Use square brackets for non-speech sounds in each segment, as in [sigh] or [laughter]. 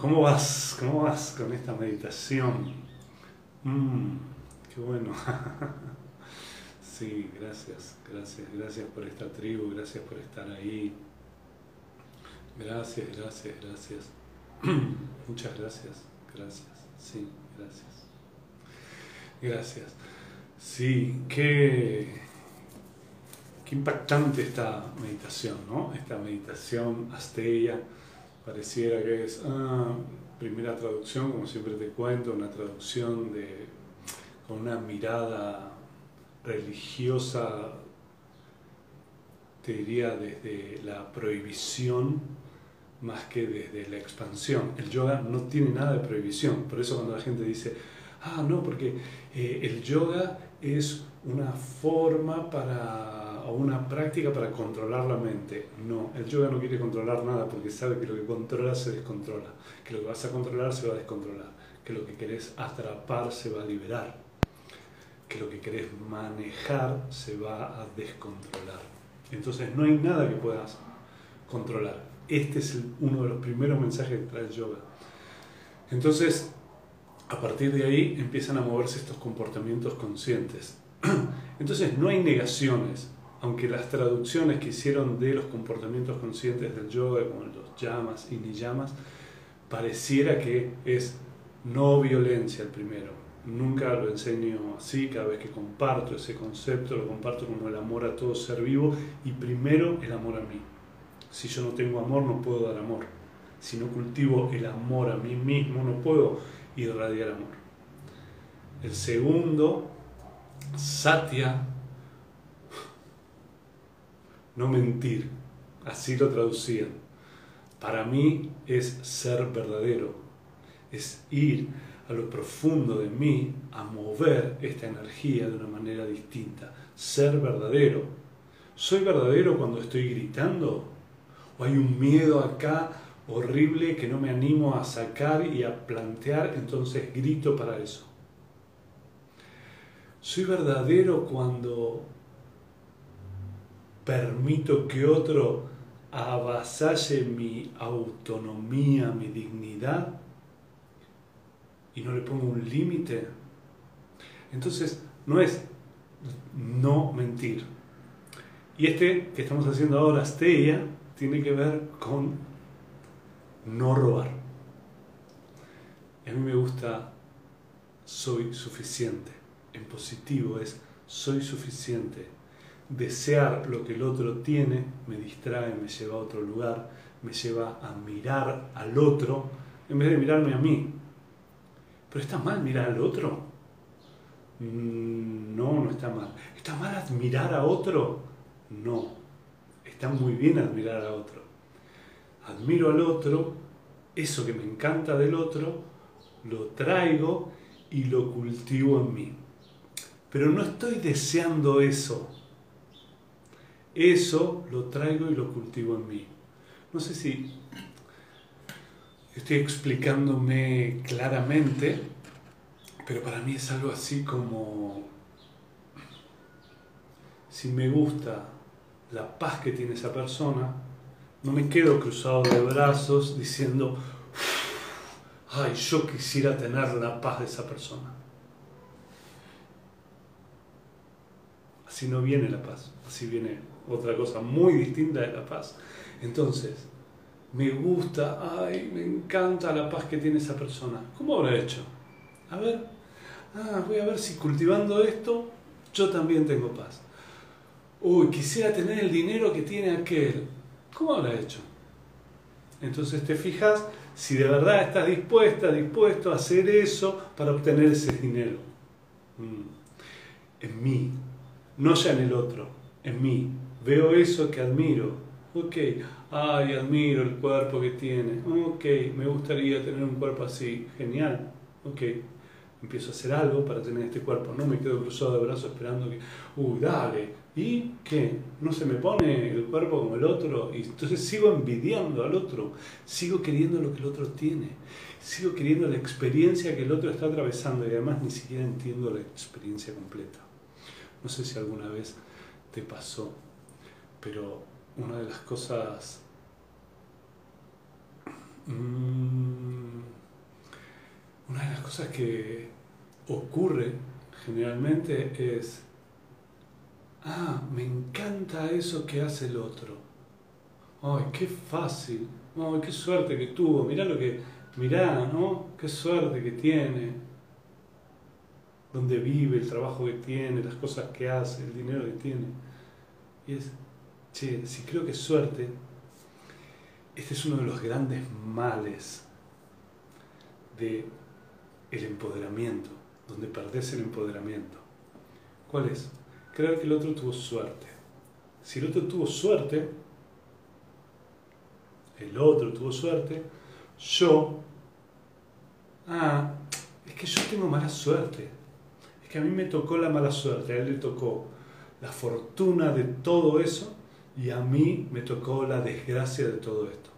¿cómo vas? ¿Cómo vas con esta meditación? Mmm, qué bueno. [laughs] sí, gracias, gracias, gracias por esta tribu, gracias por estar ahí. Gracias, gracias, gracias. [clears throat] Muchas gracias, gracias, sí, gracias. Gracias. Sí, qué, qué impactante esta meditación, ¿no? Esta meditación asteya pareciera que es, ah, primera traducción, como siempre te cuento, una traducción de, con una mirada religiosa, te diría desde la prohibición más que desde la expansión. El yoga no tiene nada de prohibición, por eso cuando la gente dice, ah, no, porque eh, el yoga es una forma para o una práctica para controlar la mente. No, el yoga no quiere controlar nada porque sabe que lo que controla se descontrola, que lo que vas a controlar se va a descontrolar, que lo que querés atrapar se va a liberar, que lo que querés manejar se va a descontrolar. Entonces no hay nada que puedas controlar. Este es uno de los primeros mensajes que trae el yoga. Entonces, a partir de ahí empiezan a moverse estos comportamientos conscientes. [clears throat] Entonces no hay negaciones, aunque las traducciones que hicieron de los comportamientos conscientes del yoga, como los llamas y ni llamas, pareciera que es no violencia el primero. Nunca lo enseño así, cada vez que comparto ese concepto, lo comparto como el amor a todo ser vivo y primero el amor a mí. Si yo no tengo amor, no puedo dar amor. Si no cultivo el amor a mí mismo, no puedo irradiar amor. El segundo, Satya, no mentir, así lo traducían. Para mí es ser verdadero, es ir a lo profundo de mí a mover esta energía de una manera distinta, ser verdadero. ¿Soy verdadero cuando estoy gritando? ¿O hay un miedo acá horrible que no me animo a sacar y a plantear, entonces grito para eso? ¿Soy verdadero cuando permito que otro avasalle mi autonomía, mi dignidad y no le pongo un límite. Entonces, no es no mentir. Y este que estamos haciendo ahora, Steia, tiene que ver con no robar. a mí me gusta soy suficiente. En positivo es soy suficiente desear lo que el otro tiene me distrae, me lleva a otro lugar, me lleva a mirar al otro en vez de mirarme a mí. ¿Pero está mal mirar al otro? Mm, no, no está mal. ¿Está mal admirar a otro? No. Está muy bien admirar a otro. Admiro al otro, eso que me encanta del otro, lo traigo y lo cultivo en mí. Pero no estoy deseando eso eso lo traigo y lo cultivo en mí. No sé si estoy explicándome claramente, pero para mí es algo así como si me gusta la paz que tiene esa persona, no me quedo cruzado de brazos diciendo, ay, yo quisiera tener la paz de esa persona. Así no viene la paz, así viene otra cosa muy distinta de la paz. Entonces, me gusta, ay, me encanta la paz que tiene esa persona. ¿Cómo habrá hecho? A ver, ah, voy a ver si cultivando esto yo también tengo paz. Uy, quisiera tener el dinero que tiene aquel. ¿Cómo habrá hecho? Entonces te fijas si de verdad estás dispuesta, dispuesto a hacer eso para obtener ese dinero. Mm. En mí, no ya en el otro, en mí veo eso que admiro, ok, ay, admiro el cuerpo que tiene, ok, me gustaría tener un cuerpo así, genial, ok, empiezo a hacer algo para tener este cuerpo, no me quedo cruzado de brazos esperando que, uy, dale, ¿y qué? ¿No se me pone el cuerpo como el otro? Y entonces sigo envidiando al otro, sigo queriendo lo que el otro tiene, sigo queriendo la experiencia que el otro está atravesando. Y además ni siquiera entiendo la experiencia completa. No sé si alguna vez te pasó, pero una de las cosas... Mm, una de las cosas que ocurre generalmente es, ah, me encanta eso que hace el otro. Ay, qué fácil. Ay, qué suerte que tuvo. Mirá lo que, mirá, ¿no? Qué suerte que tiene. Dónde vive, el trabajo que tiene, las cosas que hace, el dinero que tiene. Y es, che, si creo que es suerte, este es uno de los grandes males de el empoderamiento, donde perdés el empoderamiento. ¿Cuál es? Creer que el otro tuvo suerte. Si el otro tuvo suerte, el otro tuvo suerte, yo, ah, es que yo tengo mala suerte. Es que a mí me tocó la mala suerte, a él le tocó la fortuna de todo eso y a mí me tocó la desgracia de todo esto.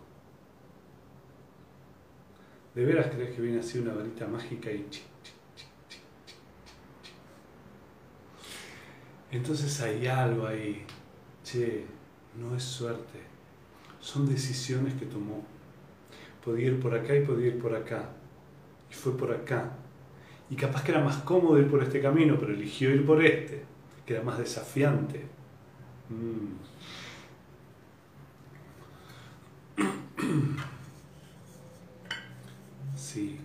¿De veras crees que viene así una varita mágica y... Entonces hay algo ahí. Che, no es suerte. Son decisiones que tomó. Podía ir por acá y podía ir por acá. Y fue por acá. Y capaz que era más cómodo ir por este camino, pero eligió ir por este, que era más desafiante. Mm. [clears throat] Sí.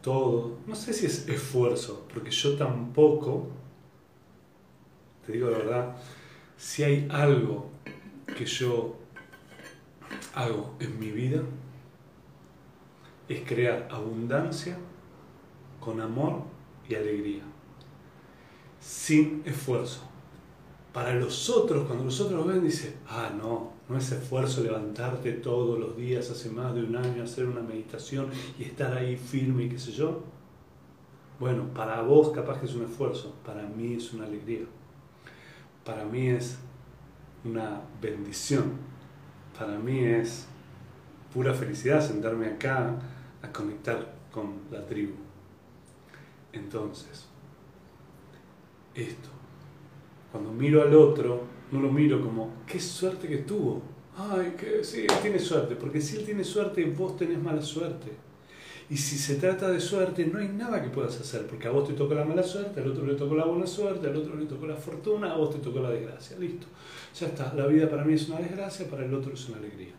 Todo. No sé si es esfuerzo, porque yo tampoco, te digo la verdad, si hay algo que yo hago en mi vida, es crear abundancia con amor y alegría, sin esfuerzo. Para los otros, cuando los otros ven, dicen, ah, no, no es esfuerzo levantarte todos los días, hace más de un año, hacer una meditación y estar ahí firme y qué sé yo. Bueno, para vos capaz que es un esfuerzo, para mí es una alegría. Para mí es una bendición. Para mí es pura felicidad sentarme acá a conectar con la tribu. Entonces, esto cuando miro al otro, no lo miro como, qué suerte que tuvo. Ay, que sí, él tiene suerte, porque si él tiene suerte, vos tenés mala suerte. Y si se trata de suerte, no hay nada que puedas hacer, porque a vos te tocó la mala suerte, al otro le tocó la buena suerte, al otro le tocó la fortuna, a vos te tocó la desgracia. Listo. Ya está. La vida para mí es una desgracia, para el otro es una alegría.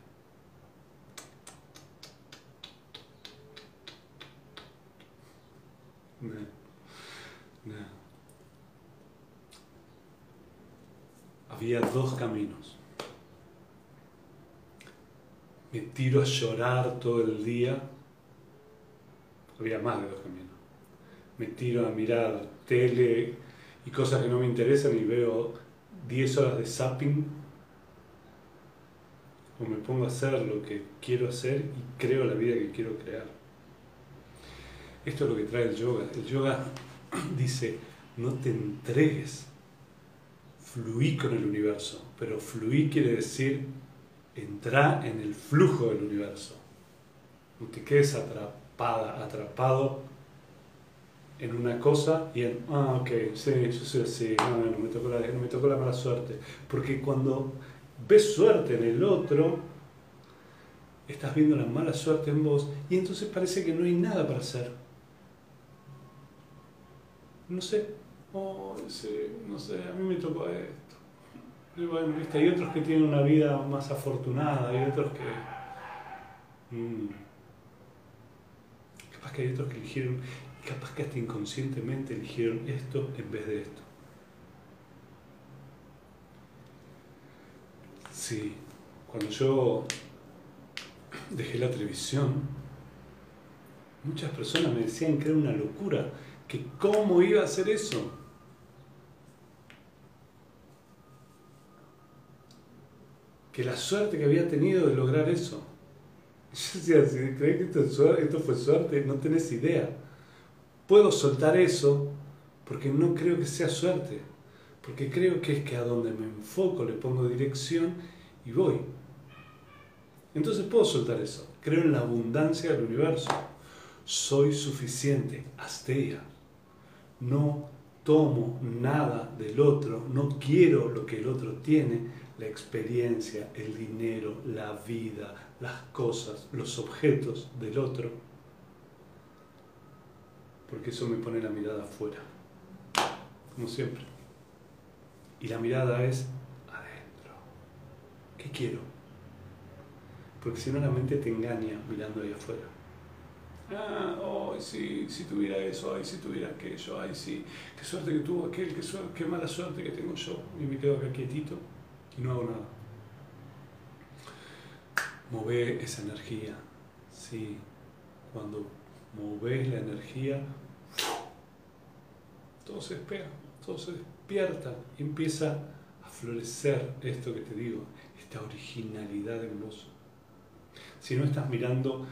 Había dos caminos. Me tiro a llorar todo el día. Había más de dos caminos. Me tiro a mirar tele y cosas que no me interesan y veo 10 horas de zapping. O me pongo a hacer lo que quiero hacer y creo la vida que quiero crear. Esto es lo que trae el yoga. El yoga [clears throat] dice, no te entregues fluí con el universo, pero fluí quiere decir entrar en el flujo del universo. No te quedes atrapada, atrapado en una cosa y en, ah, ok, sí, yo soy así, no, me tocó la, no me tocó la mala suerte. Porque cuando ves suerte en el otro, estás viendo la mala suerte en vos y entonces parece que no hay nada para hacer. No sé, oh, sí, no sé, a mí me tocó esto. Y bueno, ¿viste? hay otros que tienen una vida más afortunada, hay otros que... Mm, capaz que hay otros que eligieron, capaz que hasta inconscientemente eligieron esto en vez de esto. Sí, cuando yo dejé la televisión, muchas personas me decían que era una locura, que cómo iba a hacer eso. Que la suerte que había tenido de lograr eso. [laughs] Yo decía, si crees que esto, esto fue suerte, no tenés idea. Puedo soltar eso porque no creo que sea suerte, porque creo que es que a donde me enfoco le pongo dirección y voy. Entonces puedo soltar eso. Creo en la abundancia del universo. Soy suficiente, asteia. No tomo nada del otro, no quiero lo que el otro tiene, la experiencia, el dinero, la vida, las cosas, los objetos del otro, porque eso me pone la mirada afuera, como siempre. Y la mirada es adentro. ¿Qué quiero? Porque si no la mente te engaña mirando ahí afuera. Ah, oh, si tuviera eso, ay, si tuviera aquello, ay, sí, qué suerte que tuvo aquel, qué, qué mala suerte que tengo yo. Y me quedo acá quietito y no hago nada. Move esa energía, sí, cuando moves la energía, todo se despega, todo se despierta y empieza a florecer esto que te digo, esta originalidad en vos. Si no estás mirando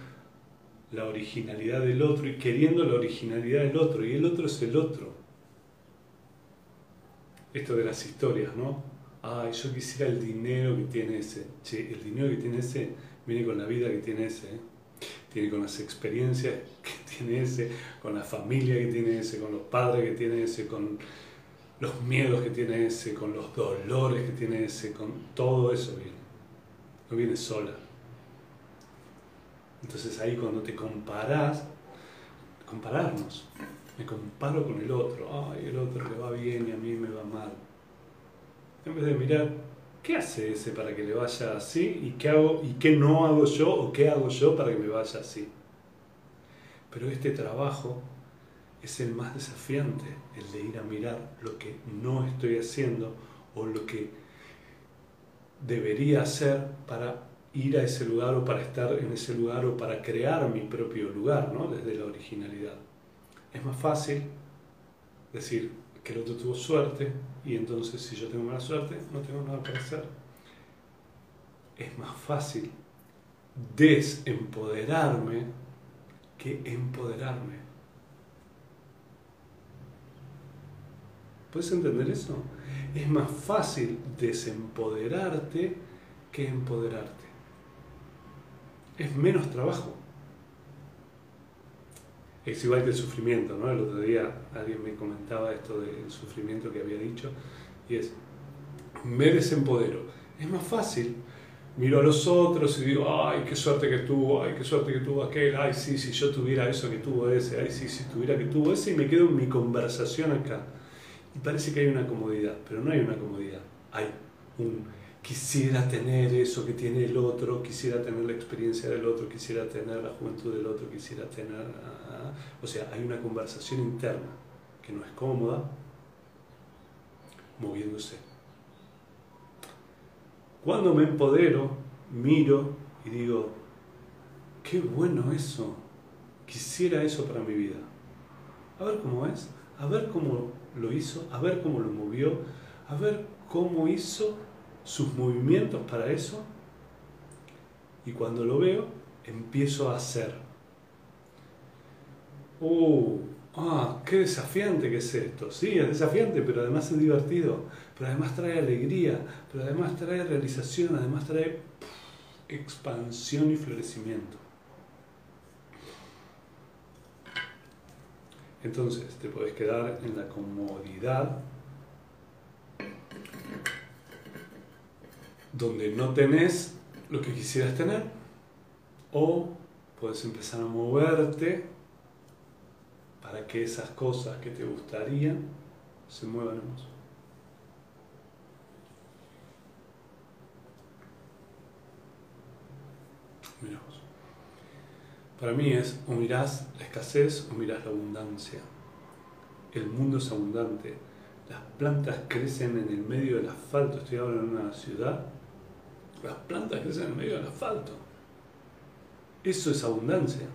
la originalidad del otro y queriendo la originalidad del otro, y el otro es el otro. Esto de las historias, ¿no? Ay, yo quisiera el dinero que tiene ese. Che, el dinero que tiene ese viene con la vida que tiene ese. ¿eh? Tiene con las experiencias [laughs] que tiene ese, con la familia que tiene ese, con los padres que tiene ese, con los miedos que tiene ese, con los dolores que tiene ese, con todo eso viene. No viene sola. Entonces ahí cuando te comparas, compararnos, me comparo con el otro, ay, el otro le va bien y a mí me va mal. En vez de mirar, ¿qué hace ese para que le vaya así? ¿Y qué hago y qué no hago yo o qué hago yo para que me vaya así? Pero este trabajo es el más desafiante, el de ir a mirar lo que no estoy haciendo o lo que debería hacer para ir a ese lugar o para estar en ese lugar o para crear mi propio lugar, ¿no? Desde la originalidad. Es más fácil decir que el otro tuvo suerte y entonces si yo tengo mala suerte no tengo nada para hacer. Es más fácil desempoderarme que empoderarme. ¿Puedes entender eso? Es más fácil desempoderarte que empoderarte es menos trabajo. Es igual que el sufrimiento, ¿no? El otro día alguien me comentaba esto del sufrimiento que había dicho y es, me desempodero. Es más fácil. Miro a los otros y digo, ay, qué suerte que tuvo, ay, qué suerte que tuvo aquel, ay, sí, si yo tuviera eso que tuvo ese, ay, sí, si tuviera que tuvo ese, y me quedo en mi conversación acá. Y parece que hay una comodidad, pero no hay una comodidad, hay un quisiera tener eso que tiene el otro, quisiera tener la experiencia del otro, quisiera tener la juventud del otro, quisiera tener... Ah, o sea, hay una conversación interna que no es cómoda, moviéndose. Cuando me empodero, miro y digo, qué bueno eso, quisiera eso para mi vida. A ver cómo es, a ver cómo lo hizo, a ver cómo lo movió, a ver cómo hizo sus movimientos para eso y cuando lo veo empiezo a hacer. ¡Uh! ¡Ah! ¡Qué desafiante que es esto! Sí, es desafiante, pero además es divertido, pero además trae alegría, pero además trae realización, además trae expansión y florecimiento. Entonces te puedes quedar en la comodidad donde no tenés lo que quisieras tener o puedes empezar a moverte para que esas cosas que te gustarían se muevan en vos. Miramos. Para mí es o mirás la escasez o mirás la abundancia. El mundo es abundante. Las plantas crecen en el medio del asfalto. Estoy ahora en una ciudad las plantas crecen en medio del asfalto. Eso es abundancia.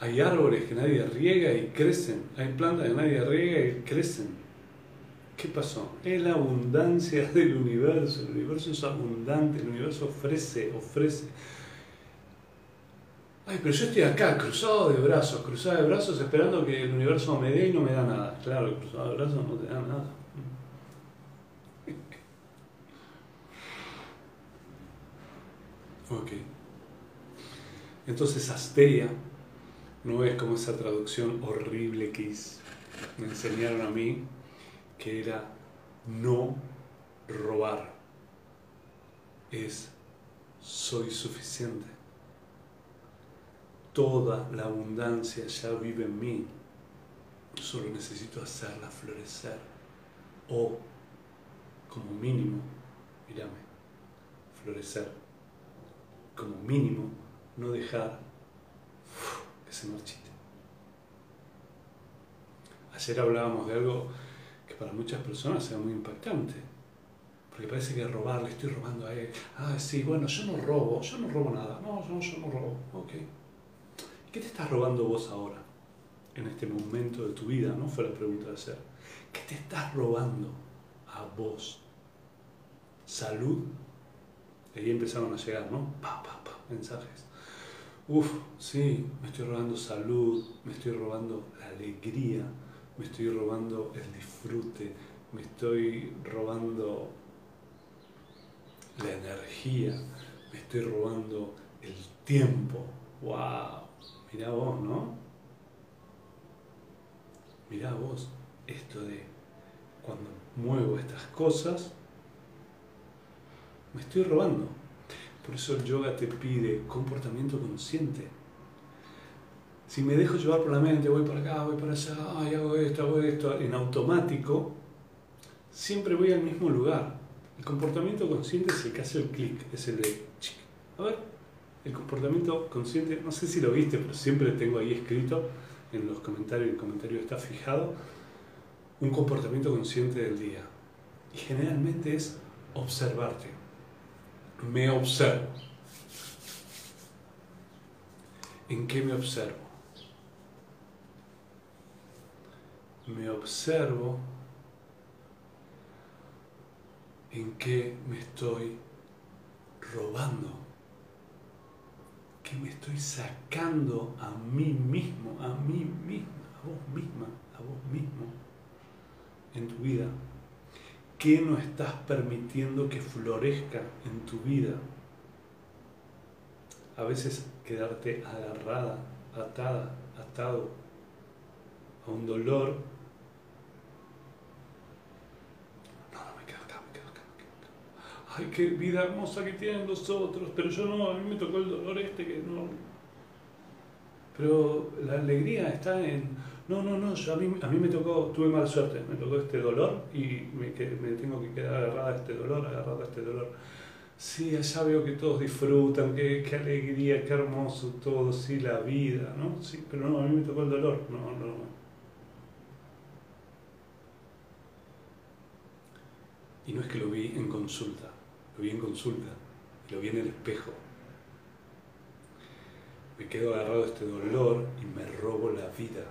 Hay árboles que nadie riega y crecen. Hay plantas que nadie riega y crecen. ¿Qué pasó? Es la abundancia del universo. El universo es abundante, el universo ofrece, ofrece. Ay, pero yo estoy acá, cruzado de brazos, cruzado de brazos, esperando que el universo me dé y no me da nada. Claro, cruzado de brazos no te da nada. Ok. Entonces Asteria no es como esa traducción horrible que me enseñaron a mí, que era no robar. Es soy suficiente. Toda la abundancia ya vive en mí. Solo necesito hacerla florecer. O, como mínimo, mírame, florecer. Como mínimo, no dejar que se marchite. Ayer hablábamos de algo que para muchas personas sea muy impactante. Porque parece que robar, le estoy robando a él. Ah, sí, bueno, yo no robo, yo no robo nada. No, yo, yo no robo. Ok. ¿Qué te estás robando vos ahora? En este momento de tu vida, ¿no? Fue la pregunta de ayer. ¿Qué te estás robando a vos? ¿Salud? Ahí empezaron a llegar, ¿no? Pa, pa, pa, mensajes. Uf, sí, me estoy robando salud, me estoy robando la alegría, me estoy robando el disfrute, me estoy robando la energía, me estoy robando el tiempo. ¡Wow! Mirá vos, ¿no? Mirá vos esto de cuando muevo estas cosas, me estoy robando. Por eso el yoga te pide comportamiento consciente. Si me dejo llevar por la mente, voy para acá, voy para allá, hago esto, hago esto, en automático, siempre voy al mismo lugar. El comportamiento consciente es el que hace el clic, es el de, a ver, el comportamiento consciente, no sé si lo viste, pero siempre tengo ahí escrito en los comentarios, el comentario está fijado, un comportamiento consciente del día. Y generalmente es observarte. Me observo. ¿En qué me observo? Me observo en qué me estoy robando, que me estoy sacando a mí mismo, a mí misma, a vos misma, a vos mismo en tu vida. ¿Qué no estás permitiendo que florezca en tu vida? A veces quedarte agarrada, atada, atado a un dolor ay, qué vida hermosa que tienen los otros, pero yo no, a mí me tocó el dolor este que no. Pero la alegría está en, no, no, no, yo a, mí, a mí me tocó, tuve mala suerte, me tocó este dolor y me, tengo que quedar agarrada a este dolor, agarrada a este dolor. Sí, allá veo que todos disfrutan, qué, qué alegría, qué hermoso todo, sí, la vida, ¿no? Sí, pero no, a mí me tocó el dolor, no, no. Y no es que lo vi en consulta, lo vi en consulta, lo vi en el espejo. Me quedo agarrado a este dolor y me robo la vida.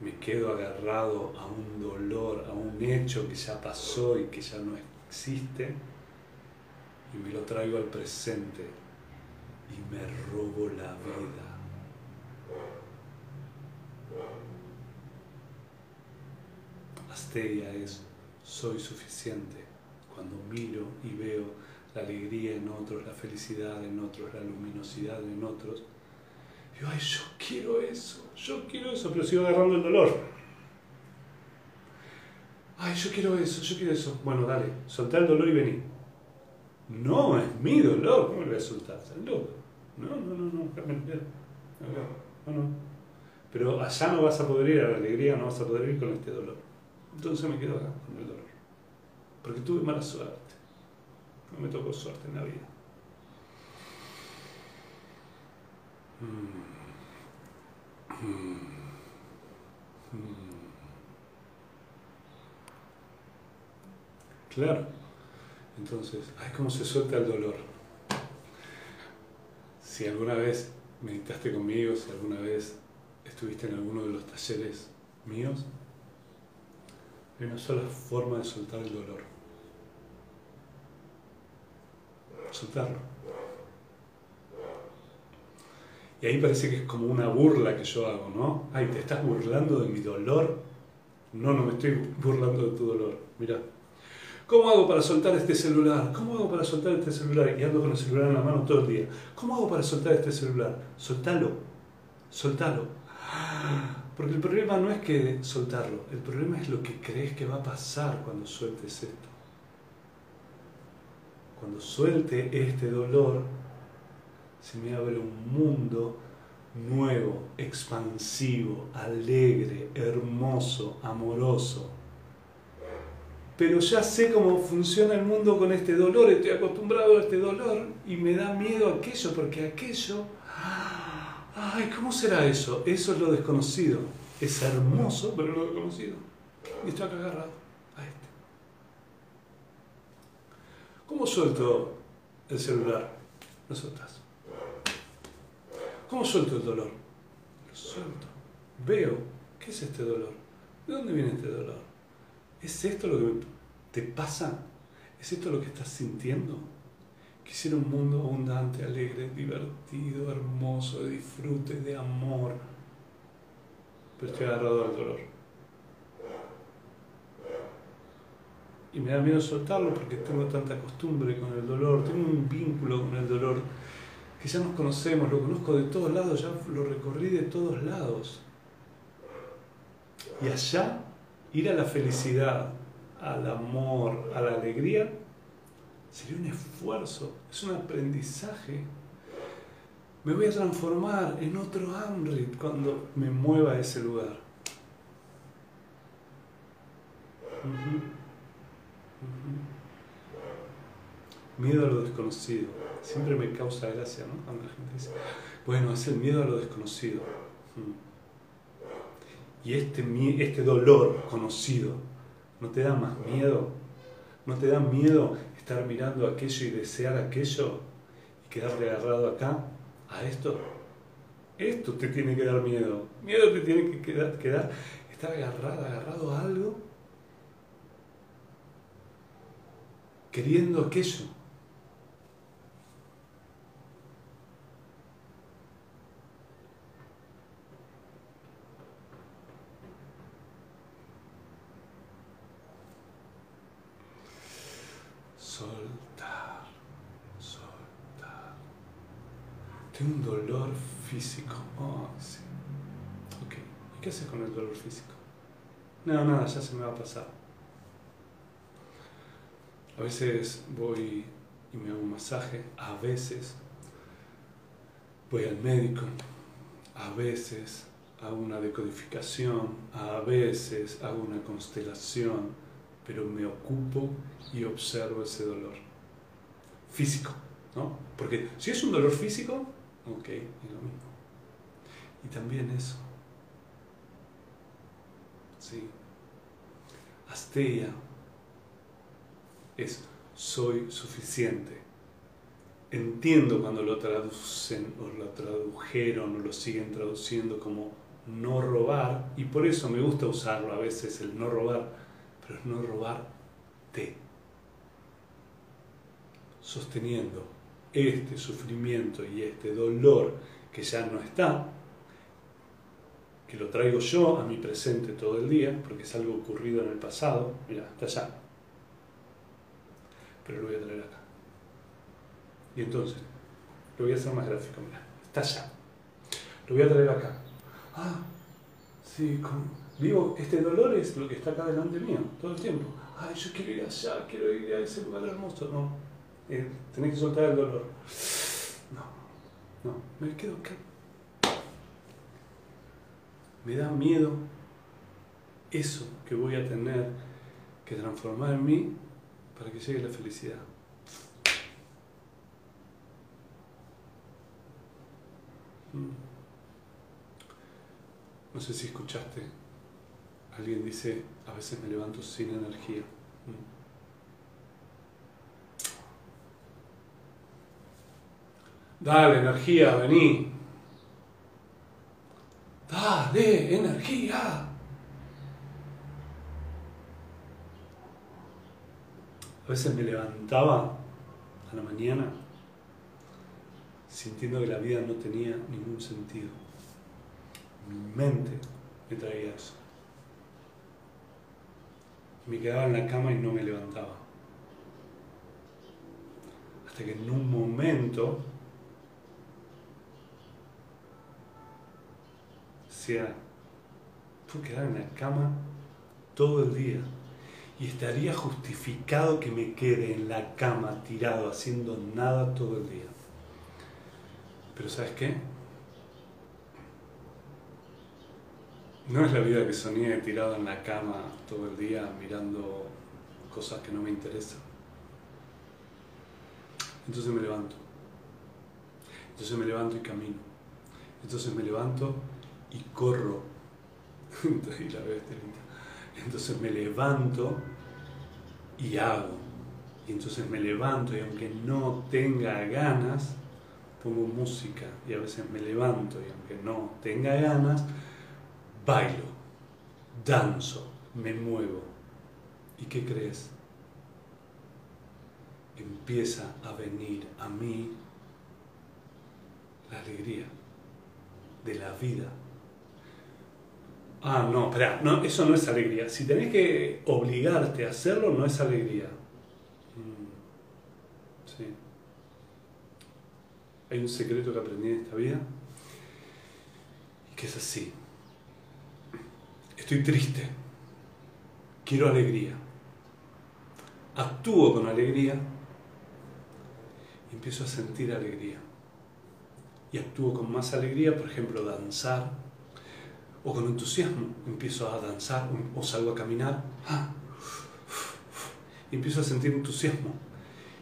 Me quedo agarrado a un dolor, a un hecho que ya pasó y que ya no existe, y me lo traigo al presente y me robo la vida. Asteria es soy suficiente cuando miro y veo la alegría en otros, la felicidad en otros, la luminosidad en otros, digo, ay, yo quiero eso, yo quiero eso, pero sigo agarrando el dolor. Ay, yo quiero eso, yo quiero eso. Bueno, dale, soltá el dolor y vení. No, es mi dolor, ¿cómo lo voy a soltar? No, no, no, no, no, no, no. Pero allá no vas a poder ir a la alegría, no vas a poder ir con este dolor. Entonces me quedo acá con el dolor porque tuve mala suerte. No me tocó suerte en la vida. Mm. Mm. Mm. Claro. Entonces, ay, cómo se suelta el dolor. Si alguna vez meditaste conmigo, si alguna vez estuviste en alguno de los talleres míos, Hay una sola forma de soltar el dolor. Soltarlo. Y ahí parece que es como una burla que yo hago, ¿no? Ay, ¿te estás burlando de mi dolor? No, no me estoy burlando de tu dolor. Mira. ¿Cómo hago para soltar este celular? ¿Cómo hago para soltar este celular? Y ando con el celular en la mano todo el día. ¿Cómo hago para soltar este celular? Soltalo. Soltalo. Porque el problema no es que soltarlo, el problema es lo que crees que va a pasar cuando sueltes esto. Cuando suelte este dolor, se me abre un mundo nuevo, expansivo, alegre, hermoso, amoroso. Pero ya sé cómo funciona el mundo con este dolor, estoy acostumbrado a este dolor y me da miedo aquello, porque aquello Ay, ¿cómo será eso? Eso es lo desconocido. Es hermoso, pero lo desconocido. Y estoy acá agarrado a este. ¿Cómo suelto el celular? Lo sueltas. ¿Cómo suelto el dolor? Lo suelto. Veo, ¿qué es este dolor? ¿De dónde viene este dolor? ¿Es esto lo que te pasa? ¿Es esto lo que estás sintiendo? Quisiera un mundo abundante, alegre, divertido, hermoso, de disfrute, de amor. Pero estoy agarrado al dolor. Y me da miedo soltarlo porque tengo tanta costumbre con el dolor, tengo un vínculo con el dolor que ya nos conocemos, lo conozco de todos lados, ya lo recorrí de todos lados. Y allá, ir a la felicidad, al amor, a la alegría, sería un esfuerzo, es un aprendizaje. Me voy a transformar en otro Amrit cuando me mueva a ese lugar. Miedo a lo desconocido. Siempre me causa gracia, ¿no? Cuando la gente dice, bueno, es el miedo a lo desconocido. Y este, este dolor conocido, ¿no te da más miedo? ¿No te da miedo estar mirando aquello y desear aquello y quedarte agarrado acá a esto. Esto te tiene que dar miedo. Miedo te tiene que quedar, quedar estar agarrado, agarrado a algo, queriendo aquello. Un dolor físico. Oh, sí. Ok. ¿Y qué haces con el dolor físico? No, nada, ya se me va a pasar. A veces voy y me hago un masaje. A veces voy al médico. A veces hago una decodificación. A veces hago una constelación. Pero me ocupo y observo ese dolor. Físico, ¿no? Porque si es un dolor físico, Ok, es lo mismo. Y también eso. Sí. Asteya es soy suficiente. Entiendo cuando lo traducen o lo tradujeron o lo siguen traduciendo como no robar y por eso me gusta usarlo a veces el no robar, pero es no robar te. Sosteniendo este sufrimiento y este dolor que ya no está, que lo traigo yo a mi presente todo el día, porque es algo ocurrido en el pasado, mira, está allá, pero lo voy a traer acá. Y entonces, lo voy a hacer más gráfico, mira, está allá, lo voy a traer acá. Ah, sí, digo, este dolor es lo que está acá delante mío, todo el tiempo. Ay, yo quiero ir allá, quiero ir a ese lugar hermoso. No, eh, tenés que soltar el dolor. No, no, me quedo acá. Me da miedo eso que voy a tener que transformar en mí para que llegue la felicidad. Mm. No sé si escuchaste, alguien dice, a veces me levanto sin energía. Dale, energía, vení. Dale, energía. A veces me levantaba a la mañana sintiendo que la vida no tenía ningún sentido. Mi mente me traía eso. Me quedaba en la cama y no me levantaba. Hasta que en un momento sea, puedo quedar en la cama todo el día y estaría justificado que me quede en la cama tirado haciendo nada todo el día. Pero ¿sabes qué? No es la vida que soñé tirado en la cama todo el día mirando cosas que no me interesan. Entonces me levanto. Entonces me levanto y camino. Entonces me levanto y corro. [laughs] y la Entonces me levanto y hago. Y entonces me levanto y aunque no tenga ganas, pongo música y a veces me levanto y aunque no tenga ganas, bailo, danzo, me muevo. ¿Y qué crees? Empieza a venir a mí la alegría de la vida. Ah, no, espera, no, eso no es alegría. Si tenés que obligarte a hacerlo, no es alegría. Hay un secreto que aprendí en esta vida que es así. Estoy triste, quiero alegría. Actúo con alegría y empiezo a sentir alegría. Y actúo con más alegría, por ejemplo, danzar, o con entusiasmo. Empiezo a danzar o salgo a caminar. Y empiezo a sentir entusiasmo.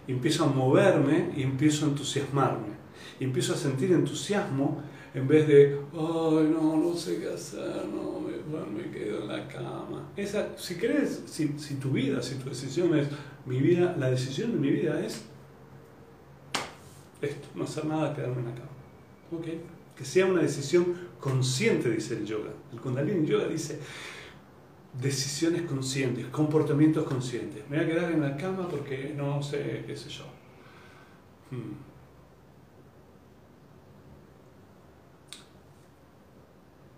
Empiezo a moverme y empiezo a entusiasmarme empiezo a sentir entusiasmo en vez de, ay, no, no sé qué hacer, no, me, quedo en la cama. Esa, si crees, si, tu vida, si tu decisión es, mi vida, la decisión de mi vida es esto, no hacer nada, quedarme en la cama. ¿Okay? Que sea una decisión consciente, dice el yoga. El Kundalini Yoga dice decisiones conscientes, comportamientos conscientes. Me voy a quedar en la cama porque no sé, qué sé yo. Hmm.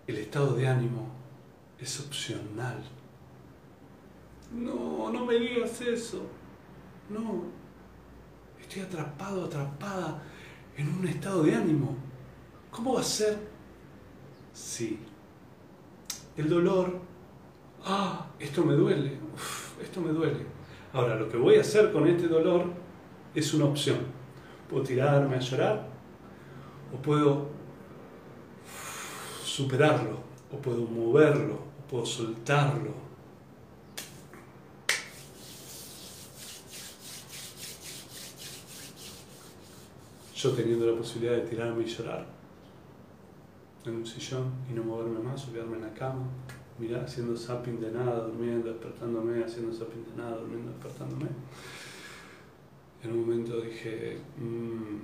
el estado de ánimo es opcional. No, no me digas eso. No. Estoy atrapado, atrapada en un estado de ánimo. ¿Cómo va a ser? Sí. El dolor. Ah, esto me duele. esto me duele. Ahora, lo que voy a hacer con este dolor es una opción. Puedo tirarme a llorar o puedo superarlo, o puedo moverlo, o puedo soltarlo. Yo teniendo la posibilidad de tirarme y llorar en un sillón y no moverme más, quedarme en la cama, mirar, haciendo zapping de nada, durmiendo, despertándome, haciendo zapping de nada, durmiendo, despertándome. En un momento dije, mm,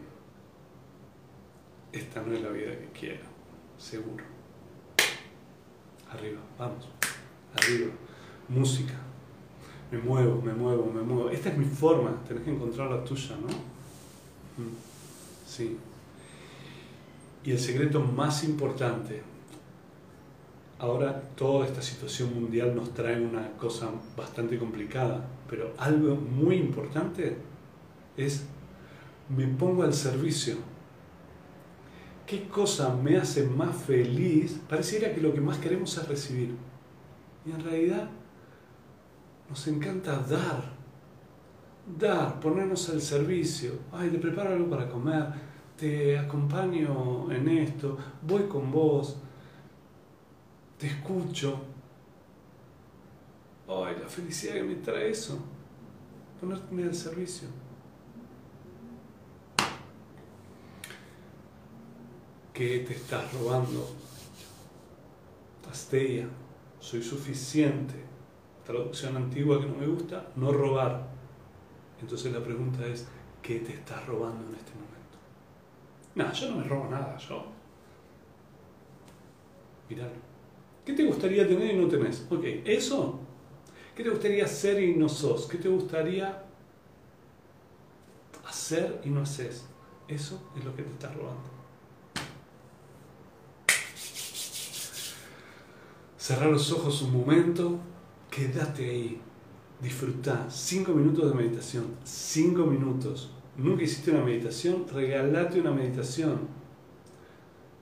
esta no es la vida que quiero, seguro arriba, vamos, arriba, música, me muevo, me muevo, me muevo. Esta es mi forma, tenés que encontrar la tuya, ¿no? Mm, sí. Y el secreto más importante, ahora toda esta situación mundial nos trae una cosa bastante complicada, pero algo muy importante es me pongo al servicio ¿Qué cosa me hace más feliz? Pareciera que lo que más queremos es recibir. Y en realidad nos encanta dar. Dar, ponernos al servicio. Ay, te preparo algo para comer, te acompaño en esto, voy con vos, te escucho. Ay, la felicidad que me trae eso. Ponerme al servicio. ¿Qué te estás robando? Astella, soy suficiente. Traducción antigua que no me gusta, no robar. Entonces la pregunta es, ¿qué te estás robando en este momento? No, yo no me robo nada, yo. Miralo. ¿Qué te gustaría tener y no tenés? Ok, eso. ¿Qué te gustaría ser y no sos? ¿Qué te gustaría hacer y no haces. Eso es lo que te está robando. Cerrar los ojos un momento, quédate ahí, disfruta. Cinco minutos de meditación, cinco minutos. Nunca hiciste una meditación, regalate una meditación.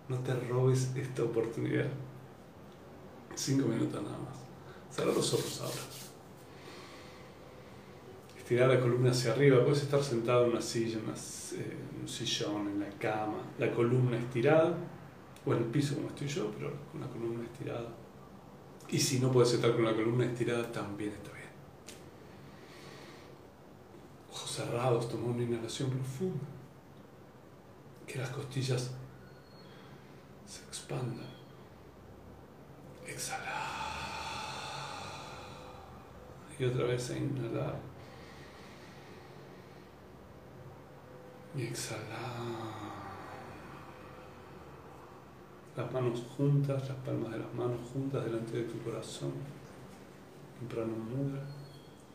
No te robes esta oportunidad. Cinco minutos nada más. Cerrar los ojos ahora. Estirar la columna hacia arriba. Puedes estar sentado en una silla, eh, en un sillón, en la cama. La columna estirada. O en el piso como estoy yo, pero con la columna estirada. Y si no puedes estar con la columna estirada, también está bien. Ojos cerrados, toma una inhalación profunda. Que las costillas se expandan. Exhala. Y otra vez a inhalar. Y exhalar. Las manos juntas, las palmas de las manos juntas delante de tu corazón. En prana mudra.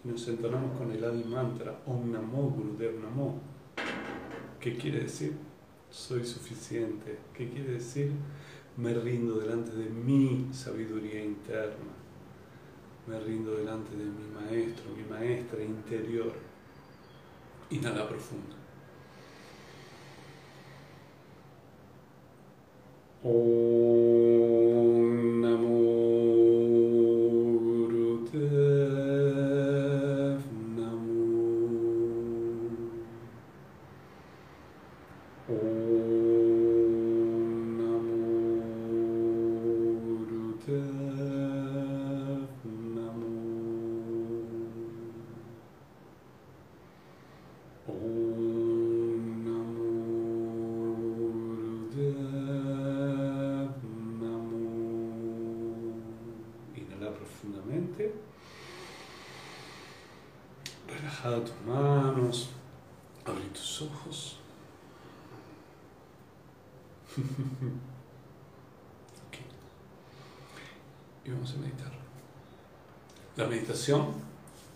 Y nos entonamos con el Adi Mantra Om Namo Gurudev Namo. ¿Qué quiere decir? Soy suficiente. ¿Qué quiere decir? Me rindo delante de mi sabiduría interna. Me rindo delante de mi maestro, mi maestra interior. Inhala profundo.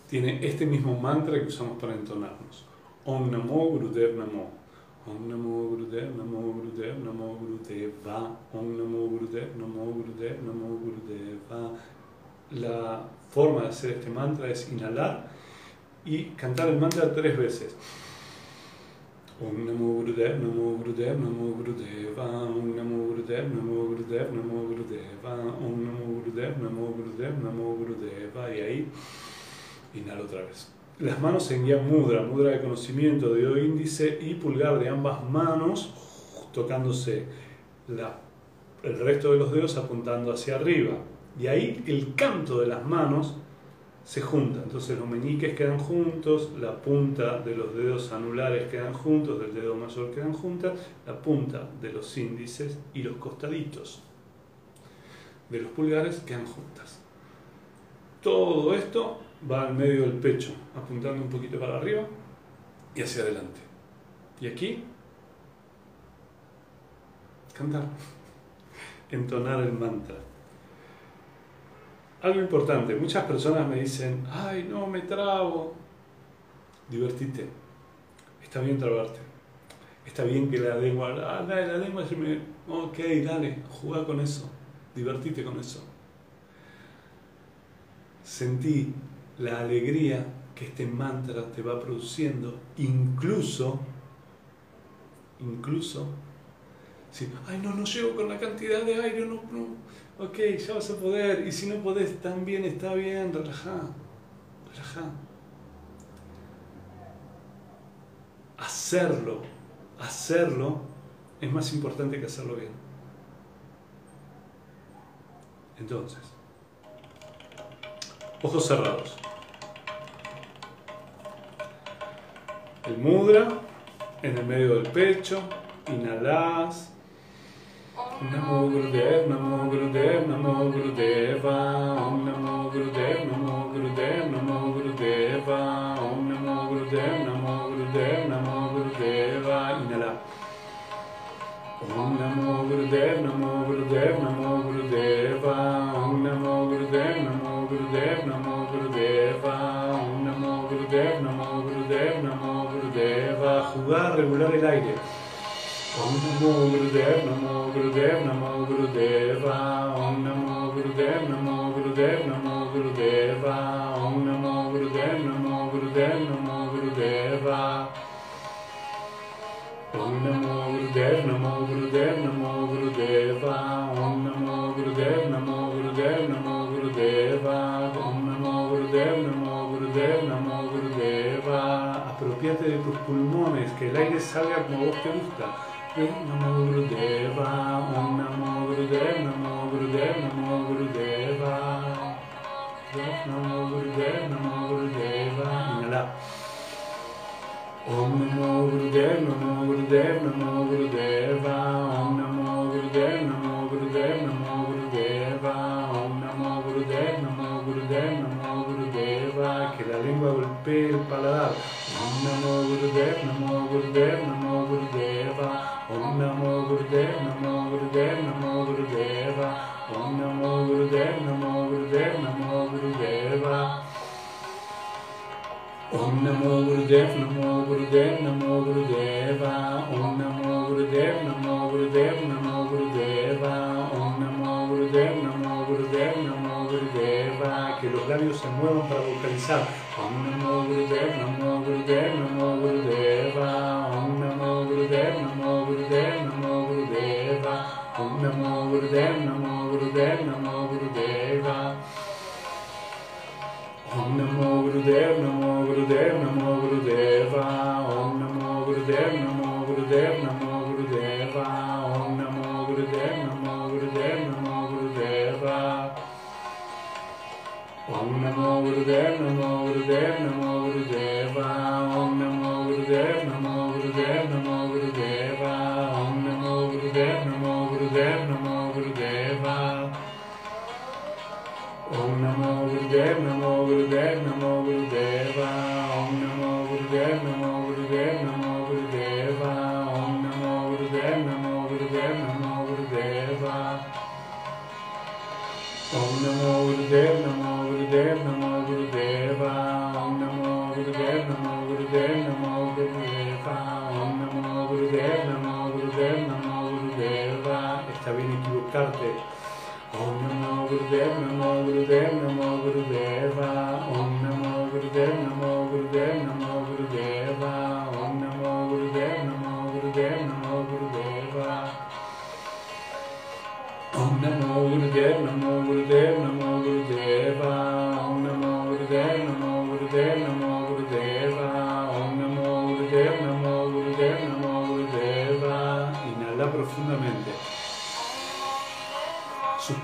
Tiene este mismo mantra que usamos para entonarnos. Om Namo Gurudev Namo. Om Namo Gurudev Namo Gurudev Namo Gurudeva. Om Namo Gurudev Namo Gurudev Namo Gurudeva. La forma de hacer este mantra es inhalar y cantar el mantra tres veces. Om Namo Gurudev Namo Gurudev Namo Gurudeva. Gurudev Namo Gurudev Namo Gurudeva. Om Namo Gurudev Namo Gurudev Namo Gurudeva. Y ahí Inhala otra vez. Las manos en guía mudra, mudra de conocimiento, dedo índice y pulgar de ambas manos, tocándose el resto de los dedos apuntando hacia arriba. Y ahí el canto de las manos se junta. Entonces los meñiques quedan juntos, la punta de los dedos anulares quedan juntos, del dedo mayor quedan juntas, la punta de los índices y los costaditos de los pulgares quedan juntas. Todo esto va al medio del pecho, apuntando un poquito para arriba y hacia adelante. Y aquí, cantar, entonar el mantra. Algo importante, muchas personas me dicen, ay, no, me trabo. Divertite, está bien trabarte. Está bien que la lengua, ah, la lengua ok, dale, juega con eso, divertite con eso. Sentí la alegría que este mantra te va produciendo, incluso, incluso, si, ay, no, no llego con la cantidad de aire, no, ok, ya vas a poder, y si no podés, también está bien, relaja, relaja. Hacerlo, hacerlo es más importante que hacerlo bien. Entonces, ojos cerrados. el mudra en el medio del pecho, inhalas. Namo Gurudev, Namo Gurudev, Namo Gurudeva, Om Namo Gurudev, Namo Gurudev, Namo Gurudeva, Om Namo Gurudev, Namo Gurudev, Namo Gurudeva, inhala. Om Namo Gurudev, Namo Gurudev, Namo Gurudeva, Om Namo Gurudev, Namo Gurudev, Namo Gurudeva, Om Namo Gurudev, Namo Gurudev, Namo Gurudeva, lugar, regular el aire. Om Namo Gurudev, Namo Gurudev, Namo Gurudeva, Om Namo Gurudev, Namo Gurudev, Namo Gurudeva, Om Namo Gurudev. Om Namo Gurudev, Om Namo Gurudev, Om Namo Gurudev. Apropiate de tus pulmones, que el aire salga como vos te gusta. Namo Gurudeva, Om Namo Gurudev, Namo Gurudev, Namo Gurudeva. Namo Gurudev, Namo Gurudeva. Inhala. Om Namo Gurudev, Namo Gurudev, Namo Gurudeva. Om Namo Gurudev, Namo Gurudev, Namo Gurudeva. Om Namo Gurudev, Namo Gurudev, Namo Gurudeva. Que la lengua golpee el paladar. Om Namo Namo Gurudev, Namo Gurudev, Namo Gurudeva. Om Namo Gurudev, Namo Gurudev, Namo Gurudeva. Om Namo Gurudev, Namo Gurudev, Namo Gurudeva. Que los labios se muevan para vocalizar. Om Namo Gurudev, Namo Gurudev, Namo Namo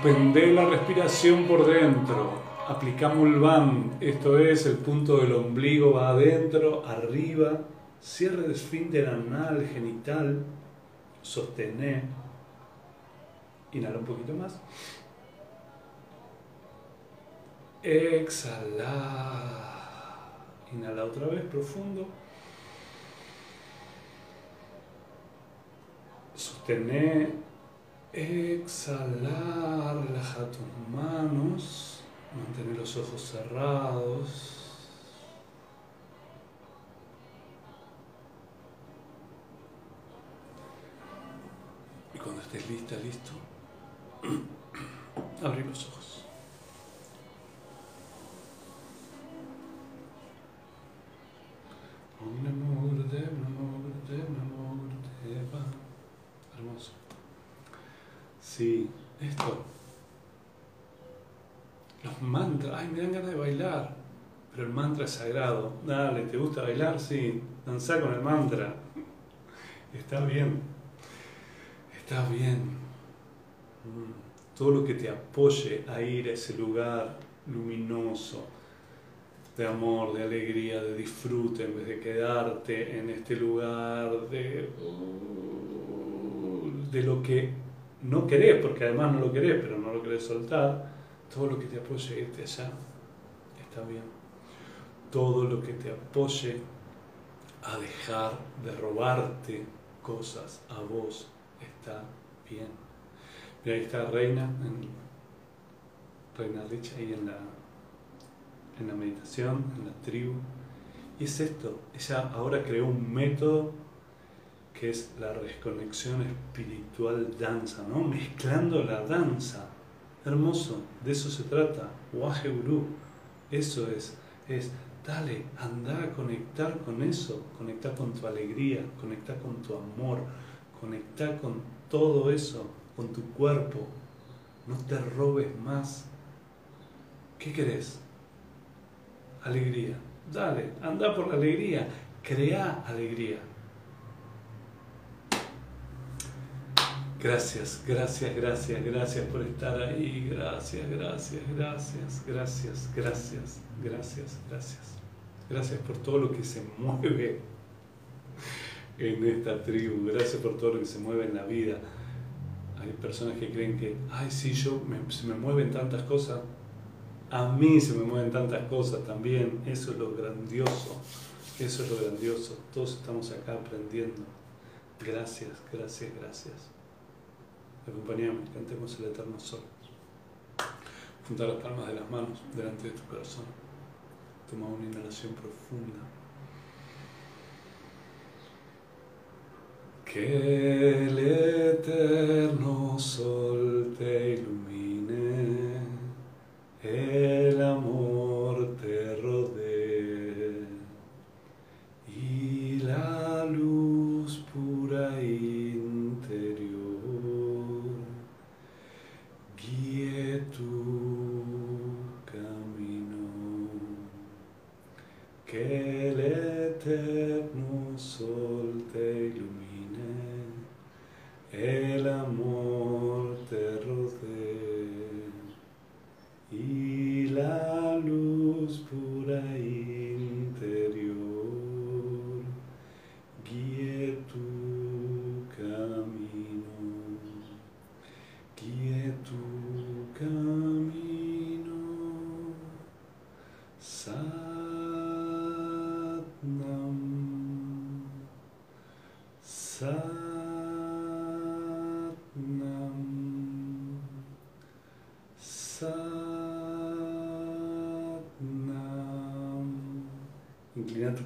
Suspende la respiración por dentro. Aplicamos el BAM, esto es el punto del ombligo va adentro, arriba. Cierre de esfínter anal, genital. Sostener. Inhala un poquito más. Exhala. Inhala otra vez profundo. Sostener. Exhalar. Relaja tus manos. Mantener los ojos cerrados. Y cuando estés lista, listo, [clears throat] Abrí los ojos Namo Gurudev, Namo Gurudev, Namo Gurudeva. Hermoso. Sí, esto. Los mantras. Ay, me dan ganas de bailar. Pero el mantra sagrado. Dale, ¿te gusta bailar? Sí. Danza con el mantra. Está bien. Está bien. Mm. Todo lo que te apoye a ir a ese lugar luminoso, de amor, de alegría, de disfrute, en vez de quedarte en este lugar de, de lo que no querés, porque además no lo querés, pero no lo querés soltar, todo lo que te apoye a irte allá, está bien. Todo lo que te apoye a dejar de robarte cosas a vos, está bien. Y ahí está Reina, Reina Rich ahí en la, en la meditación, en la tribu. Y es esto, ella ahora creó un método que es la desconexión espiritual danza, ¿no? Mezclando la danza. Hermoso, de eso se trata. Waje Eso es, es, dale, anda a conectar con eso, conectar con tu alegría, conectar con tu amor, conectar con todo eso, con tu cuerpo. No te robes más. ¿Qué querés? Alegría. Dale, anda por la alegría. Crea alegría. Gracias, gracias, gracias, gracias por estar ahí. Gracias, gracias, gracias, gracias, gracias, gracias, gracias. Gracias por todo lo que se mueve en esta tribu. Gracias por todo lo que se mueve en la vida. Hay personas que creen que, ay, sí, yo se me mueven tantas cosas. A mí se me mueven tantas cosas también. Eso es lo grandioso. Eso es lo grandioso. Todos estamos acá aprendiendo. Gracias, gracias, gracias. Acompañame, cantemos el eterno sol. Junta las palmas de las manos delante de tu corazón. Toma una inhalación profunda. Que el eterno sol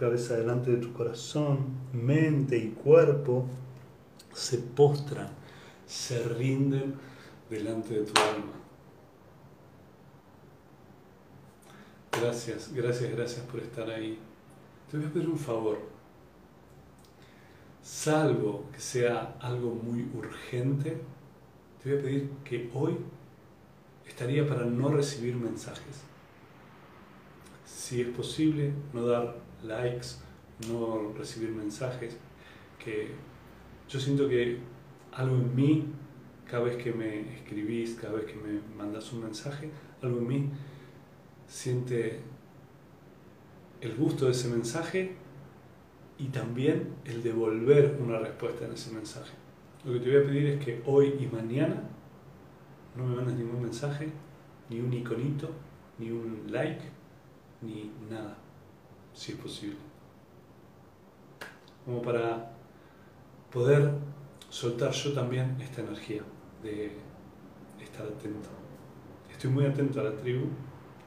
cabeza delante de tu corazón, mente y cuerpo se postran, se rinden delante de tu alma. Gracias, gracias, gracias por estar ahí. Te voy a pedir un favor. Salvo que sea algo muy urgente, te voy a pedir que hoy estaría para no recibir mensajes. Si es posible, no dar likes, no recibir mensajes, que yo siento que algo en mí, cada vez que me escribís, cada vez que me mandas un mensaje, algo en mí siente el gusto de ese mensaje y también el devolver una respuesta en ese mensaje. Lo que te voy a pedir es que hoy y mañana no me mandes ningún mensaje, ni un iconito, ni un like, ni nada, si es posible. Como para poder soltar yo también esta energía de estar atento. Estoy muy atento a la tribu,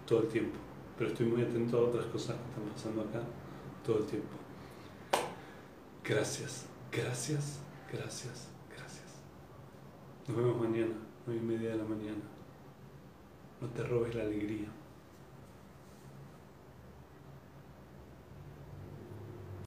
todo el tiempo, pero estoy muy atento a otras cosas que están pasando acá todo el tiempo. Gracias, gracias, gracias, gracias. Nos vemos mañana, nueve y media de la mañana. No te robes la alegría.